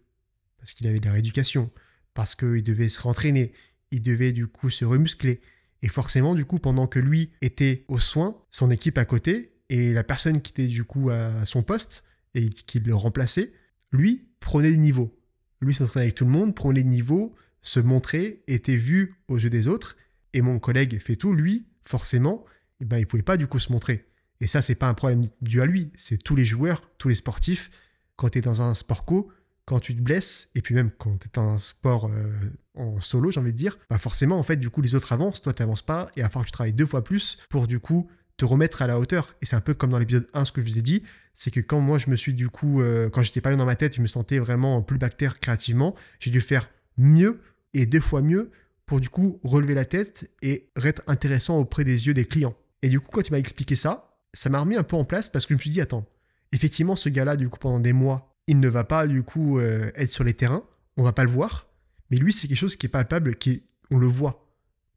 Parce qu'il avait de la rééducation, parce qu'il devait se rentraîner, il devait du coup se remuscler. Et forcément, du coup, pendant que lui était aux soins, son équipe à côté, et la personne qui était du coup à son poste et qui le remplaçait, lui prenait le niveau. Lui s'entraînait avec tout le monde, prenait le niveau, se montrait, était vu aux yeux des autres. Et mon collègue fait tout, lui, forcément, eh ben, il pouvait pas du coup se montrer. Et ça, c'est pas un problème dû à lui, c'est tous les joueurs, tous les sportifs. Quand tu es dans un sport co, quand tu te blesses, et puis même quand tu es dans un sport euh, en solo, j'ai envie de dire, bah forcément, en fait, du coup, les autres avancent, toi, tu n'avances pas, et à falloir que tu travailles deux fois plus pour, du coup, te remettre à la hauteur. Et c'est un peu comme dans l'épisode 1, ce que je vous ai dit, c'est que quand moi, je me suis, du coup, euh, quand j'étais pas bien dans ma tête, je me sentais vraiment plus bactère créativement, j'ai dû faire mieux, et deux fois mieux, pour, du coup, relever la tête et être intéressant auprès des yeux des clients. Et du coup, quand il m'a expliqué ça, ça m'a remis un peu en place parce que je me suis dit, attends, effectivement, ce gars-là, du coup, pendant des mois, il ne va pas, du coup, euh, être sur les terrains, on va pas le voir, mais lui, c'est quelque chose qui est palpable, qui on le voit.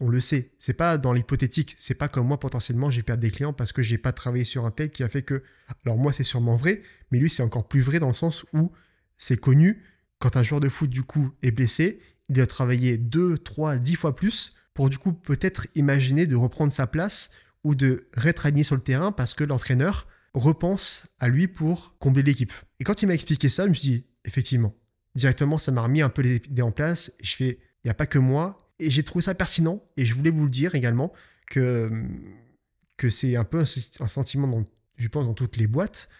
On le sait. C'est pas dans l'hypothétique. C'est pas comme moi, potentiellement, j'ai perdu des clients parce que j'ai pas travaillé sur un tel qui a fait que. Alors, moi, c'est sûrement vrai, mais lui, c'est encore plus vrai dans le sens où c'est connu. Quand un joueur de foot, du coup, est blessé, il doit travailler 2, 3, 10 fois plus pour, du coup, peut-être imaginer de reprendre sa place ou de rétraigner sur le terrain parce que l'entraîneur repense à lui pour combler l'équipe. Et quand il m'a expliqué ça, je me suis dit, effectivement, directement, ça m'a remis un peu les idées en place. Et je fais, il n'y a pas que moi. Et j'ai trouvé ça pertinent. Et je voulais vous le dire également que, que c'est un peu un, sentiment, dans, je pense, dans toutes les boîtes,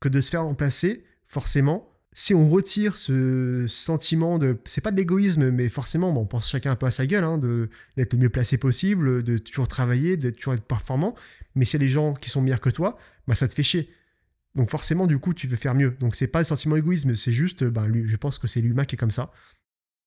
que de se faire remplacer, forcément, si on retire ce sentiment de. C'est pas de l'égoïsme, mais forcément, on pense chacun un peu à sa gueule, hein, d'être le mieux placé possible, de toujours travailler, de toujours être performant. Mais s'il y a des gens qui sont meilleurs que toi, bah, ça te fait chier. Donc forcément, du coup, tu veux faire mieux. Donc c'est pas le sentiment égoïsme, c'est juste, bah, je pense que c'est l'humain qui est comme ça.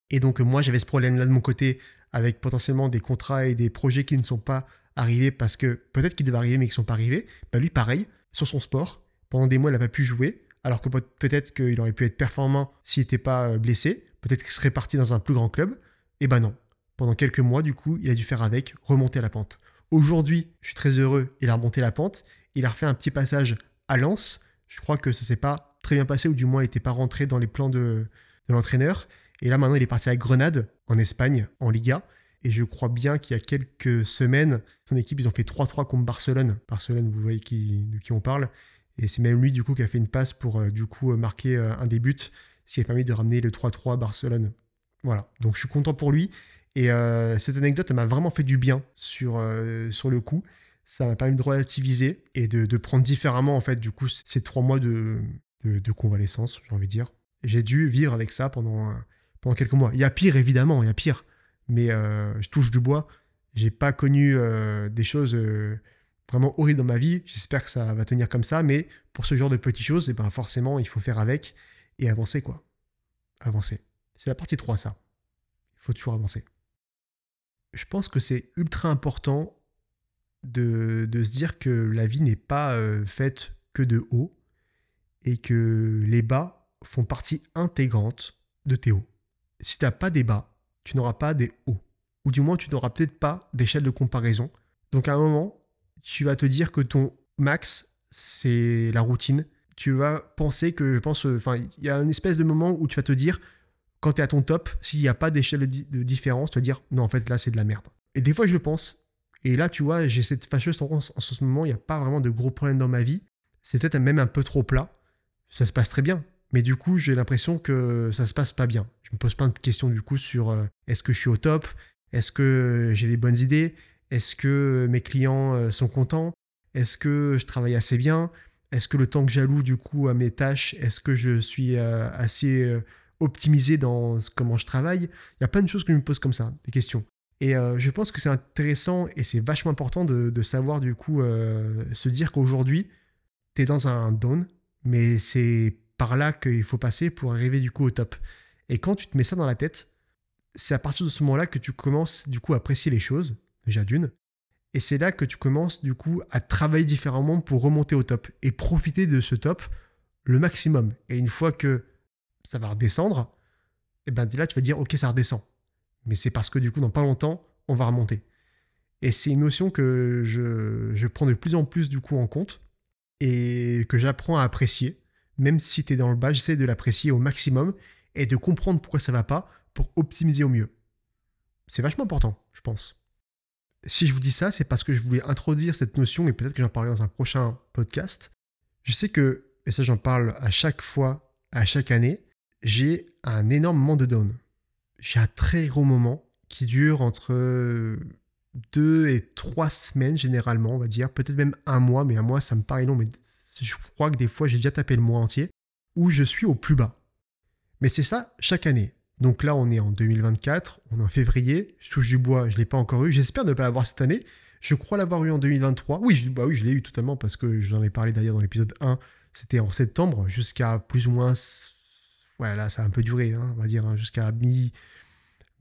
Et donc moi, j'avais ce problème-là de mon côté, avec potentiellement des contrats et des projets qui ne sont pas arrivés parce que peut-être qu'ils devaient arriver mais qui ne sont pas arrivés. Bah, lui, pareil, sur son sport, pendant des mois, il n'a pas pu jouer, alors que peut-être qu'il aurait pu être performant s'il n'était pas euh, blessé, peut-être qu'il serait parti dans un plus grand club. Et ben non. Pendant quelques mois, du coup, il a dû faire avec, remonter la pente. Aujourd'hui, je suis très heureux, il a remonté la pente, il a refait un petit passage à Lens. Je crois que ça s'est pas très bien passé, ou du moins il n'était pas rentré dans les plans de, l'entraîneur. Et là maintenant il est parti à Grenade, en Espagne, en Liga. Et je crois bien qu'il y a quelques semaines, son équipe, ils ont fait 3-3 contre Barcelone. Barcelone, vous voyez qui, de qui on parle. Et c'est même lui, du coup, qui a fait une passe pour, euh, du coup, marquer euh, un des buts, ce qui a permis de ramener le 3-3 à Barcelone. Voilà. Donc je suis content pour lui. Et euh, cette anecdote, elle m'a vraiment fait du bien sur, sur le coup ça m'a permis de relativiser et de, prendre différemment, en fait, du coup, ces trois mois de, de, convalescence, j'ai envie de dire. J'ai dû vivre avec ça pendant, pendant quelques mois. Il y a pire, évidemment, il y a pire. Mais euh, je touche du bois. J'ai pas connu euh, des choses euh, vraiment horribles dans ma vie. J'espère que ça va tenir comme ça. Mais pour ce genre de petites choses, eh ben forcément, il faut faire avec et avancer, quoi. Avancer. C'est la partie 3, ça. Il faut toujours avancer. Je pense que c'est ultra important de, se dire que la vie n'est pas euh, faite que de haut et que les bas font partie intégrante de tes hauts. Si tu n'as pas des bas, tu n'auras pas des hauts. Ou du moins, tu n'auras peut-être pas d'échelle de comparaison. Donc à un moment, tu vas te dire que ton max, c'est la routine. Tu vas penser que, je pense, enfin, il y a une espèce de moment où tu vas te dire, quand tu es à ton top, s'il n'y a pas d'échelle de différence, tu vas dire, non, en fait, là, c'est de la merde. Et des fois, je le pense, et là, tu vois, j'ai cette fâcheuse tendance en ce moment, il n'y a pas vraiment de gros problèmes dans ma vie. C'est peut-être même un peu trop plat. Ça se passe très bien. Mais du coup, j'ai l'impression que ça se passe pas bien. Je me pose plein de questions du coup sur euh, est-ce que je suis au top? Est-ce que j'ai des bonnes idées? Est-ce que mes clients euh, sont contents? Est-ce que je travaille assez bien? Est-ce que le temps que j'alloue du coup à mes tâches, est-ce que je suis euh, assez optimisé dans comment je travaille? Il y a plein de choses que je me pose comme ça, des questions. Et euh, je pense que c'est intéressant et c'est vachement important de, savoir du coup euh, se dire qu'aujourd'hui, tu es dans un down, mais c'est par là qu'il faut passer pour arriver du coup au top. Et quand tu te mets ça dans la tête, c'est à partir de ce moment-là que tu commences du coup à apprécier les choses, déjà d'une. Et c'est là que tu commences du coup à travailler différemment pour remonter au top et profiter de ce top le maximum. Et une fois que ça va redescendre, et eh ben là tu vas dire ok ça redescend mais c'est parce que du coup, dans pas longtemps, on va remonter. Et c'est une notion que je, prends de plus en plus du coup en compte et que j'apprends à apprécier. Même si tu es dans le bas, j'essaie de l'apprécier au maximum et de comprendre pourquoi ça va pas pour optimiser au mieux. C'est vachement important, je pense. Si je vous dis ça, c'est parce que je voulais introduire cette notion et peut-être que j'en parlerai dans un prochain podcast. Je sais que, et ça j'en parle à chaque fois, à chaque année, j'ai un énorme moment de down j'ai un très gros moment qui dure entre deux et trois semaines généralement, on va dire, peut-être même un mois, mais un mois ça me paraît long, mais je crois que des fois j'ai déjà tapé le mois entier, où je suis au plus bas. Mais c'est ça chaque année. Donc là on est en 2024, on est en février, je touche du bois, je ne l'ai pas encore eu, j'espère ne pas l'avoir cette année, je crois l'avoir eu en 2023, oui je, bah oui, je l'ai eu totalement parce que j'en ai parlé d'ailleurs dans l'épisode 1, c'était en septembre, jusqu'à plus ou moins, ouais ça a un peu duré, hein, on va dire, hein, jusqu'à mi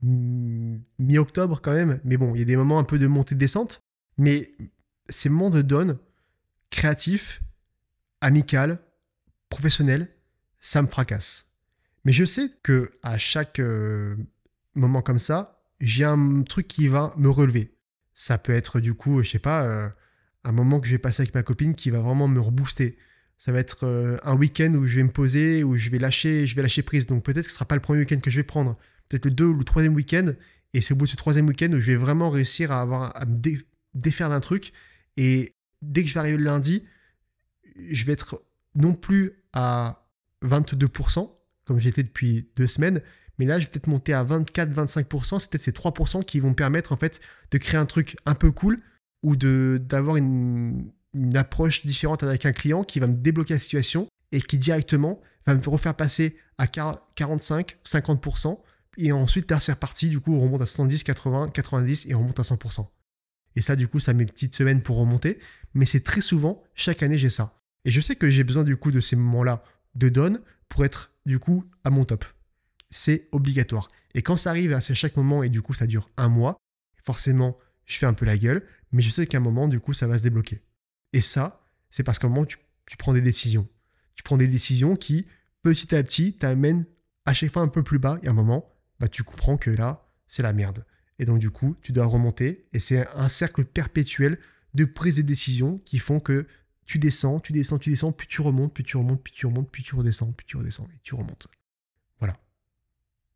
mi-octobre quand même. Mais bon, il y a des moments un peu de montée-descente. Mais ces moments de donne, créatifs, amical, professionnel, ça me fracasse. Mais je sais que à chaque euh, moment comme ça, j'ai un truc qui va me relever. Ça peut être du coup, je sais pas, euh, un moment que je vais passer avec ma copine qui va vraiment me rebooster. Ça va être euh, un week-end où je vais me poser, où je vais lâcher, je vais lâcher prise. Donc peut-être que ce sera pas le premier week-end que je vais prendre, peut-être le deux ou le troisième week-end. Et c'est au bout de ce troisième week-end où je vais vraiment réussir à avoir à me défaire d'un truc. Et dès que je vais arriver le lundi, je vais être non plus à 22%, comme j'étais depuis deux semaines, mais là, je vais peut-être monter à 24-25%. C'est peut-être ces 3% qui vont me permettre en fait de créer un truc un peu cool ou d'avoir une, une approche différente avec un client qui va me débloquer la situation et qui directement va me refaire passer à 45, 50%. Et ensuite, là, c'est reparti. Du coup, on remonte à 70, 80, 90 et on remonte à 100%. Et ça, du coup, ça met une petite semaine pour remonter. Mais c'est très souvent, chaque année, j'ai ça. Et je sais que j'ai besoin, du coup, de ces moments-là de donne pour être, du coup, à mon top c'est obligatoire. Et quand ça arrive à chaque moment et du coup ça dure un mois, forcément je fais un peu la gueule, mais je sais qu'à un moment du coup ça va se débloquer. Et ça, c'est parce qu'à un moment tu, prends des décisions. Tu prends des décisions qui petit à petit t'amènent à chaque fois un peu plus bas et à un moment bah, tu comprends que là c'est la merde. Et donc du coup tu dois remonter et c'est un cercle perpétuel de prise de décision qui font que tu descends, tu descends, tu descends, puis tu remontes, puis tu remontes, puis tu remontes, puis tu redescends, puis tu redescends et tu remontes.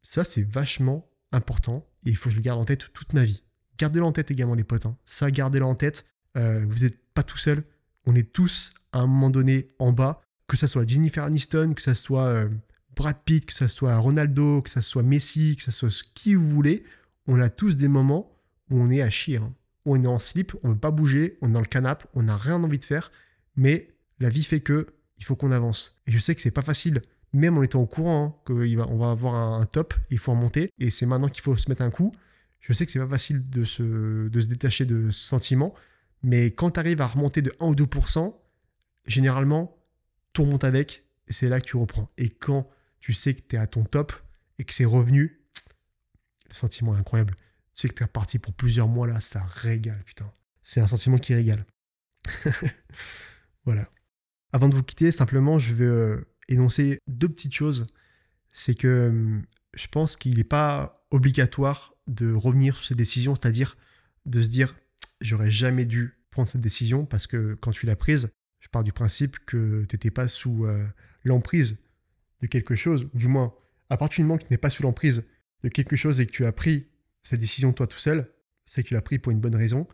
Ça, c'est vachement important et il faut que je le garde en tête toute ma vie. Gardez-le en tête également, les potes. Hein. Ça, gardez-le en tête. Euh, vous n'êtes pas tout seul. On est tous à un moment donné en bas. Que ça soit Jennifer Aniston, que ça soit euh, Brad Pitt, que ça soit Ronaldo, que ça soit Messi, que ça soit ce qui vous voulez. On a tous des moments où on est à chier. Hein. On est en slip, on ne veut pas bouger, on est dans le canapé, on n'a rien envie de faire. Mais la vie fait que il faut qu'on avance. Et je sais que c'est pas facile même en étant au courant hein, qu'on va avoir un, top, il faut remonter, et c'est maintenant qu'il faut se mettre un coup. Je sais que c'est pas facile de se, de se détacher de ce sentiment, mais quand tu arrives à remonter de 1 ou 2%, généralement, tout remonte avec, et c'est là que tu reprends. Et quand tu sais que tu es à ton top et que c'est revenu, le sentiment est incroyable. Tu sais que tu es reparti pour plusieurs mois là, ça régale, putain. C'est un sentiment qui régale. voilà. Avant de vous quitter, simplement, je veux euh, énoncer deux petites choses. C'est que hum, je pense qu'il n'est pas obligatoire de revenir sur ces décisions, c'est-à-dire de se dire j'aurais jamais dû cette décision parce que quand tu l'as prise, je pars du principe que tu n'étais pas sous euh, l'emprise de quelque chose, ou du moins, à partir du moment que tu n'es pas sous l'emprise de quelque chose et que tu as pris cette décision toi tout seul, c'est que tu l'as pris pour une bonne raison.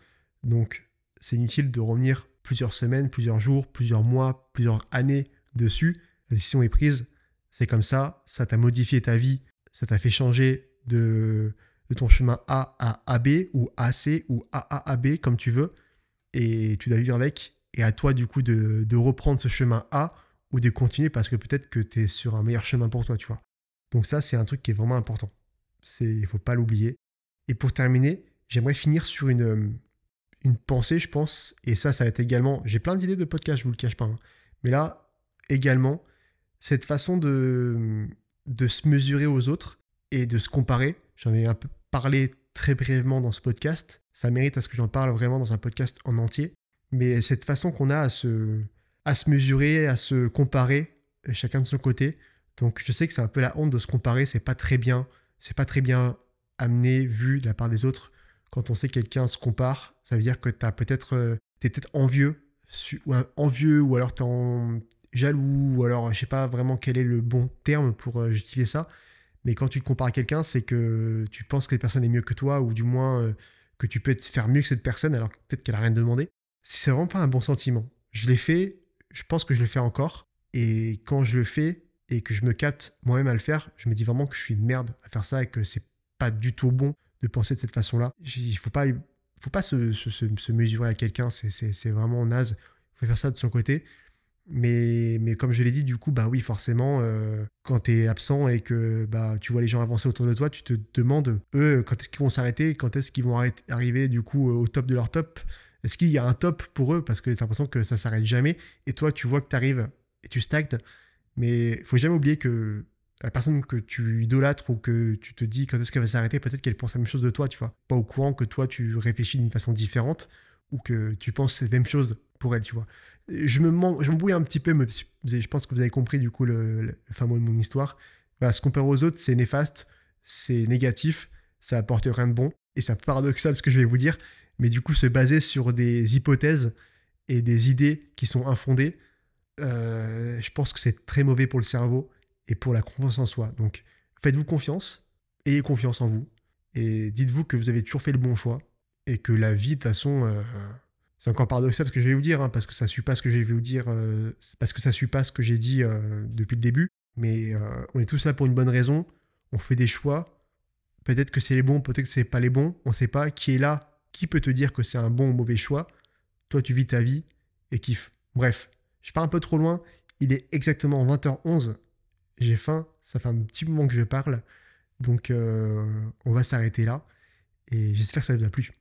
Donc, c'est inutile de revenir plusieurs semaines, plusieurs jours, plusieurs mois, plusieurs années dessus. La décision est prise, c'est comme ça, ça t'a modifié ta vie, ça t'a fait changer de, de ton chemin A à AB ou AC ou AA à B comme tu veux, et tu dois vivre avec, et à toi du coup de, reprendre ce chemin A ou de continuer parce que peut-être que tu es sur un meilleur chemin pour toi, tu vois. Donc ça, c'est un truc qui est vraiment important. Il ne faut pas l'oublier. Et pour terminer, j'aimerais finir sur une, une pensée, je pense, et ça, ça va être également... J'ai plein d'idées de podcast, je vous le cache pas. Hein. Mais là, également, cette façon de, de se mesurer aux autres et de se comparer, j'en ai un peu parlé très brièvement dans ce podcast, ça mérite à ce que j'en parle vraiment dans un podcast en entier, mais cette façon qu'on a à se, à se mesurer, à se comparer, euh, chacun de son côté, donc je sais que c'est un peu la honte de se comparer, c'est pas très bien, c'est pas très bien amené, vu de la part des autres. Quand on sait que quelqu'un se compare, ça veut dire que tu peut-être, euh, es peut-être envieux, ou envieux, ou alors tu en, jaloux, ou alors je sais pas vraiment quel est le bon terme pour euh, justifier ça, mais quand tu te compares à quelqu'un, c'est que tu penses que cette personne est mieux que toi, ou du moins euh, que tu peux faire mieux que cette personne, alors peut-être qu'elle a rien demandé. C'est vraiment pas un bon sentiment. Je l'ai fait, je pense que je le fais encore, et quand je le fais et que je me capte moi-même à le faire, je me dis vraiment que je suis une merde à faire ça et que c'est pas du tout bon de penser de cette façon-là. Il faut pas, faut pas se, se mesurer à quelqu'un, c'est vraiment naze. Il faut faire ça de son côté. Mais, mais comme je l'ai dit, du coup, bah oui, forcément, euh, quand tu es absent et que bah, tu vois les gens avancer autour de toi, tu te demandes, eux, quand est-ce qu'ils vont s'arrêter, quand est-ce qu'ils vont arriver du coup au top de leur top? Est-ce qu'il y a un top pour eux? Parce que tu as l'impression que ça s'arrête jamais. Et toi, tu vois que tu arrives et tu stagnes. Mais faut jamais oublier que la personne que tu idolâtres ou que tu te dis quand est-ce qu'elle va s'arrêter, peut-être qu'elle pense la même chose de toi, tu vois. Pas au courant que toi, tu réfléchis d'une façon différente ou que tu penses la même chose pour elle, tu vois je me m'embrouille un petit peu, mais je pense que vous avez compris du coup le, fin mot de mon histoire. se comparer aux autres, c'est néfaste, c'est négatif, ça apporte rien de bon. Et c'est paradoxal ce que je vais vous dire, mais du coup, se baser sur des hypothèses et des idées qui sont infondées, euh, je pense que c'est très mauvais pour le cerveau et pour la confiance en soi. Donc, faites-vous confiance, ayez confiance en vous, et dites-vous que vous avez toujours fait le bon choix, et que la vie, de toute façon, euh, c'est encore paradoxal ce que je vais vous dire, hein, parce que ça ne suit pas ce que je vais vous dire, euh, parce que ça suit pas ce que j'ai dit depuis le début, mais on est tous là pour une bonne raison, on fait des choix, peut-être que c'est les bons, peut-être que c'est pas les bons, on ne sait pas qui est là, qui peut te dire que c'est un bon ou mauvais choix, toi tu vis ta vie et kiffe. Bref, je pars un peu trop loin. Il est exactement 20h11. J'ai faim. Ça fait un petit moment que je parle. Donc, euh, on va s'arrêter là. Et j'espère que ça vous a plu.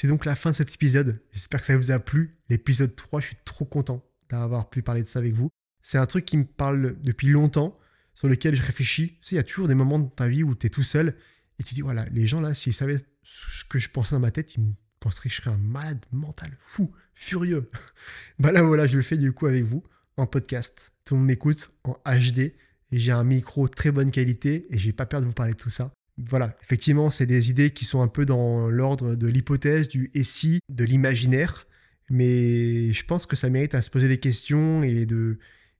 C'est donc la fin de cet épisode. J'espère que ça vous a plu. L'épisode 3, je suis trop content d'avoir pu parler de ça avec vous. C'est un truc qui me parle depuis longtemps, sur lequel je réfléchis. Tu sais, il y a toujours des moments dans ta vie où tu es tout seul et tu dis, voilà, les gens là, s'ils savaient ce que je pensais dans ma tête, ils penseraient que je serais un malade mental, fou, furieux. bah là voilà, je le fais du coup avec vous en podcast. Tout le monde m'écoute en HD et j'ai un micro très bonne qualité et j'ai pas peur de vous parler de tout ça. Voilà, effectivement, c'est des idées qui sont un peu dans l'ordre de l'hypothèse, du et si, de l'imaginaire, mais je pense que ça mérite à se poser des questions et de,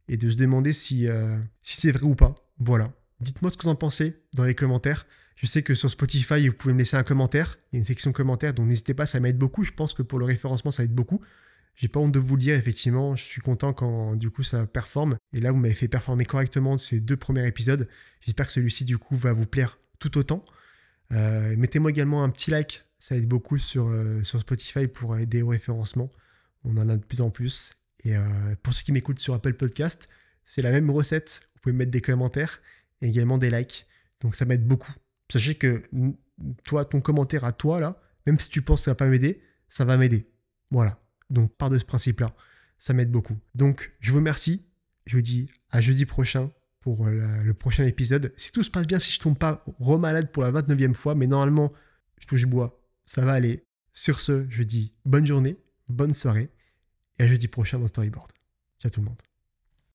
se demander si, euh, si c'est vrai ou pas. Voilà. Dites-moi ce que vous en pensez dans les commentaires. Je sais que sur Spotify, vous pouvez me laisser un commentaire. Il y a une section commentaires, donc n'hésitez pas, ça m'aide beaucoup. Je pense que pour le référencement, ça aide beaucoup. J'ai pas honte de vous le dire, effectivement, je suis content quand du coup ça performe. Et là, vous m'avez fait performer correctement ces deux premiers épisodes. J'espère que celui-ci, du coup, va vous plaire tout autant. Euh, mettez-moi également un petit like, ça aide beaucoup sur, euh, sur Spotify pour aider au référencement. On en a de plus en plus. Et euh, pour ceux qui m'écoutent sur Apple Podcast, c'est la même recette. Vous pouvez mettre des commentaires et également des likes. Donc ça m'aide beaucoup. Sachez que toi, ton commentaire à toi, là, même si tu penses que ça va pas m'aider, ça va m'aider. Voilà. Donc, part de ce principe-là. Ça m'aide beaucoup. Donc, je vous remercie. Je vous dis à jeudi prochain pour le prochain épisode. Si tout se passe bien, si je tombe pas remalade pour la 29e fois, mais normalement, je touche bois, ça va aller. Sur ce, je dis bonne journée, bonne soirée, et à jeudi prochain dans Storyboard. Ciao tout le monde.